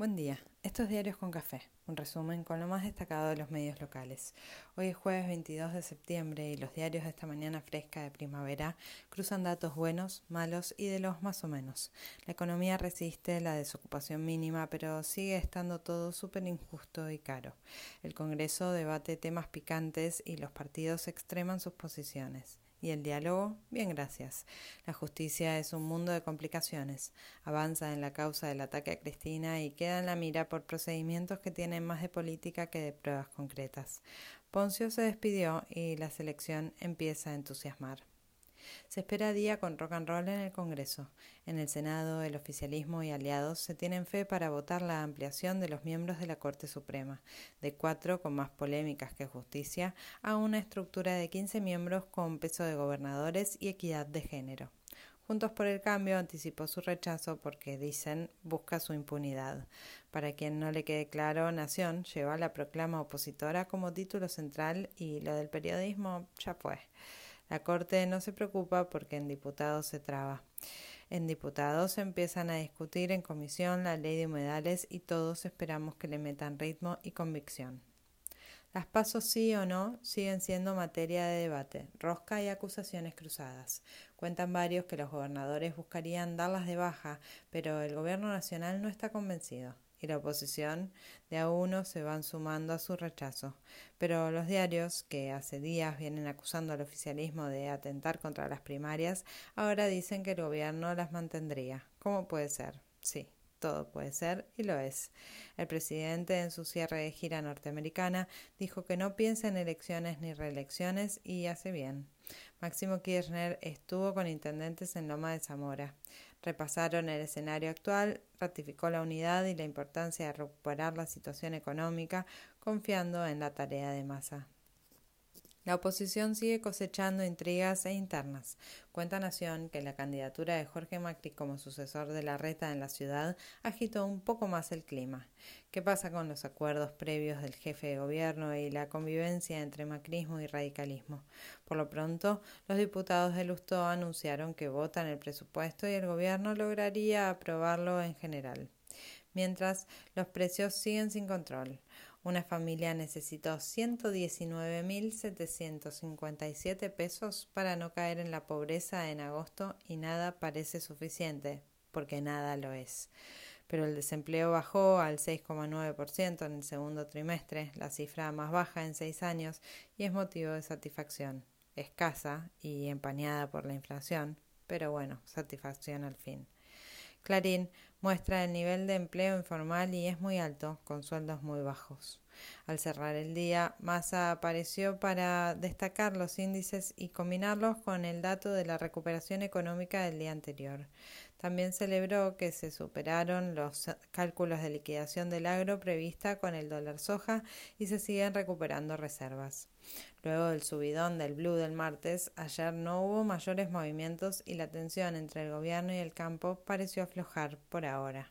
Buen día. Estos diarios con café. Un resumen con lo más destacado de los medios locales. Hoy es jueves 22 de septiembre y los diarios de esta mañana fresca de primavera cruzan datos buenos, malos y de los más o menos. La economía resiste la desocupación mínima, pero sigue estando todo súper injusto y caro. El Congreso debate temas picantes y los partidos extreman sus posiciones. ¿Y el diálogo? Bien, gracias. La justicia es un mundo de complicaciones. Avanza en la causa del ataque a Cristina y queda en la mira por procedimientos que tienen más de política que de pruebas concretas. Poncio se despidió y la selección empieza a entusiasmar. Se espera día con rock and roll en el Congreso. En el Senado, el oficialismo y aliados se tienen fe para votar la ampliación de los miembros de la Corte Suprema, de cuatro con más polémicas que justicia, a una estructura de quince miembros con peso de gobernadores y equidad de género. Juntos por el Cambio anticipó su rechazo porque, dicen, busca su impunidad. Para quien no le quede claro, Nación lleva la proclama opositora como título central y lo del periodismo ya fue. La Corte no se preocupa porque en diputados se traba. En diputados se empiezan a discutir en comisión la ley de humedales y todos esperamos que le metan ritmo y convicción. Las pasos sí o no siguen siendo materia de debate, rosca y acusaciones cruzadas. Cuentan varios que los gobernadores buscarían darlas de baja, pero el gobierno nacional no está convencido y la oposición de a uno se van sumando a su rechazo. Pero los diarios, que hace días vienen acusando al oficialismo de atentar contra las primarias, ahora dicen que el gobierno las mantendría. ¿Cómo puede ser? Sí, todo puede ser y lo es. El presidente en su cierre de gira norteamericana dijo que no piensa en elecciones ni reelecciones y hace bien. Máximo Kirchner estuvo con intendentes en Loma de Zamora. Repasaron el escenario actual, ratificó la unidad y la importancia de recuperar la situación económica, confiando en la tarea de masa. La oposición sigue cosechando intrigas e internas. Cuenta Nación que la candidatura de Jorge Macri como sucesor de la reta en la ciudad agitó un poco más el clima. ¿Qué pasa con los acuerdos previos del jefe de gobierno y la convivencia entre macrismo y radicalismo? Por lo pronto, los diputados de Lustó anunciaron que votan el presupuesto y el gobierno lograría aprobarlo en general. Mientras, los precios siguen sin control. Una familia necesitó 119.757 pesos para no caer en la pobreza en agosto y nada parece suficiente, porque nada lo es. Pero el desempleo bajó al 6,9% en el segundo trimestre, la cifra más baja en seis años, y es motivo de satisfacción. Escasa y empañada por la inflación, pero bueno, satisfacción al fin. Clarín muestra el nivel de empleo informal y es muy alto, con sueldos muy bajos. Al cerrar el día, Massa apareció para destacar los índices y combinarlos con el dato de la recuperación económica del día anterior. También celebró que se superaron los cálculos de liquidación del agro prevista con el dólar soja y se siguen recuperando reservas. Luego del subidón del blue del martes, ayer no hubo mayores movimientos y la tensión entre el gobierno y el campo pareció aflojar por ahora.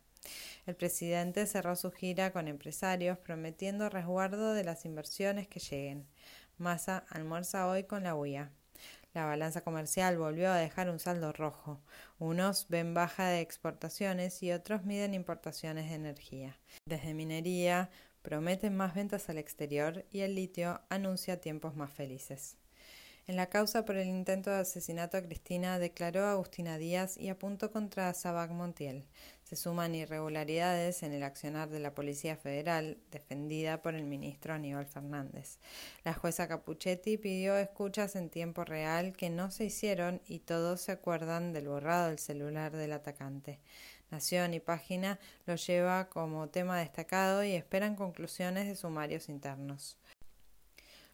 El presidente cerró su gira con empresarios prometiendo resguardo de las inversiones que lleguen. Massa almuerza hoy con la UIA. La balanza comercial volvió a dejar un saldo rojo. Unos ven baja de exportaciones y otros miden importaciones de energía. Desde minería prometen más ventas al exterior y el litio anuncia tiempos más felices. En la causa por el intento de asesinato a Cristina declaró Agustina Díaz y apuntó contra Sabac Montiel. Se suman irregularidades en el accionar de la Policía Federal, defendida por el ministro Aníbal Fernández. La jueza Capuchetti pidió escuchas en tiempo real que no se hicieron y todos se acuerdan del borrado del celular del atacante. Nación y Página lo lleva como tema destacado y esperan conclusiones de sumarios internos.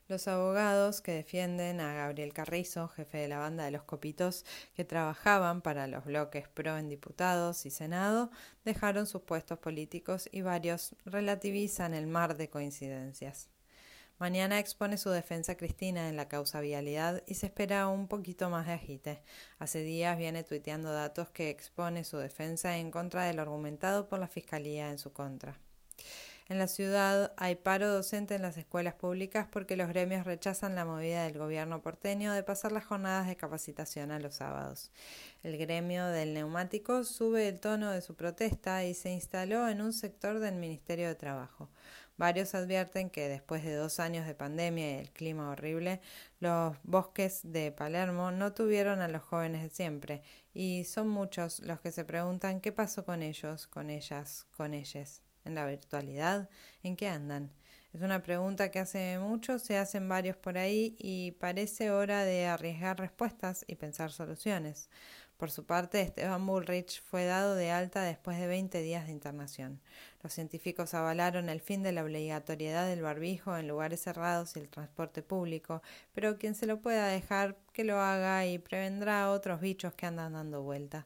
Los abogados que defienden a Gabriel Carrizo, jefe de la banda de los Copitos, que trabajaban para los bloques PRO en diputados y Senado, dejaron sus puestos políticos y varios relativizan el mar de coincidencias. Mañana expone su defensa Cristina en la causa vialidad y se espera un poquito más de agite. Hace días viene tuiteando datos que expone su defensa en contra del argumentado por la Fiscalía en su contra. En la ciudad hay paro docente en las escuelas públicas porque los gremios rechazan la movida del gobierno porteño de pasar las jornadas de capacitación a los sábados. El gremio del neumático sube el tono de su protesta y se instaló en un sector del Ministerio de Trabajo. Varios advierten que después de dos años de pandemia y el clima horrible, los bosques de Palermo no tuvieron a los jóvenes de siempre, y son muchos los que se preguntan qué pasó con ellos, con ellas, con ellas en la virtualidad? ¿En qué andan? Es una pregunta que hace mucho se hacen varios por ahí y parece hora de arriesgar respuestas y pensar soluciones. Por su parte, Esteban Bullrich fue dado de alta después de 20 días de internación. Los científicos avalaron el fin de la obligatoriedad del barbijo en lugares cerrados y el transporte público, pero quien se lo pueda dejar, que lo haga y prevendrá a otros bichos que andan dando vuelta.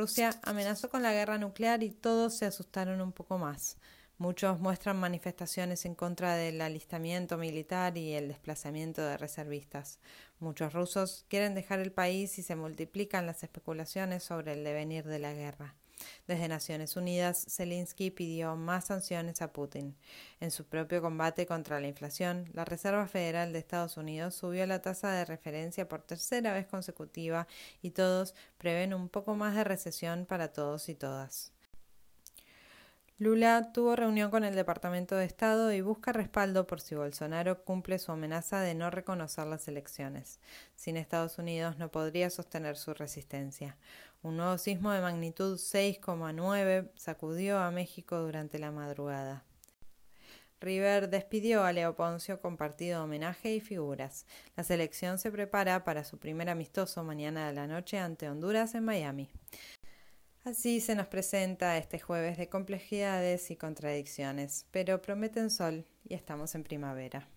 Rusia amenazó con la guerra nuclear y todos se asustaron un poco más. Muchos muestran manifestaciones en contra del alistamiento militar y el desplazamiento de reservistas. Muchos rusos quieren dejar el país y se multiplican las especulaciones sobre el devenir de la guerra. Desde Naciones Unidas, Zelensky pidió más sanciones a Putin. En su propio combate contra la inflación, la Reserva Federal de Estados Unidos subió la tasa de referencia por tercera vez consecutiva y todos prevén un poco más de recesión para todos y todas. Lula tuvo reunión con el Departamento de Estado y busca respaldo por si Bolsonaro cumple su amenaza de no reconocer las elecciones. Sin Estados Unidos no podría sostener su resistencia. Un nuevo sismo de magnitud 6,9 sacudió a México durante la madrugada. River despidió a Leo Poncio con partido de homenaje y figuras. La selección se prepara para su primer amistoso mañana de la noche ante Honduras en Miami. Así se nos presenta este jueves de complejidades y contradicciones, pero prometen sol y estamos en primavera.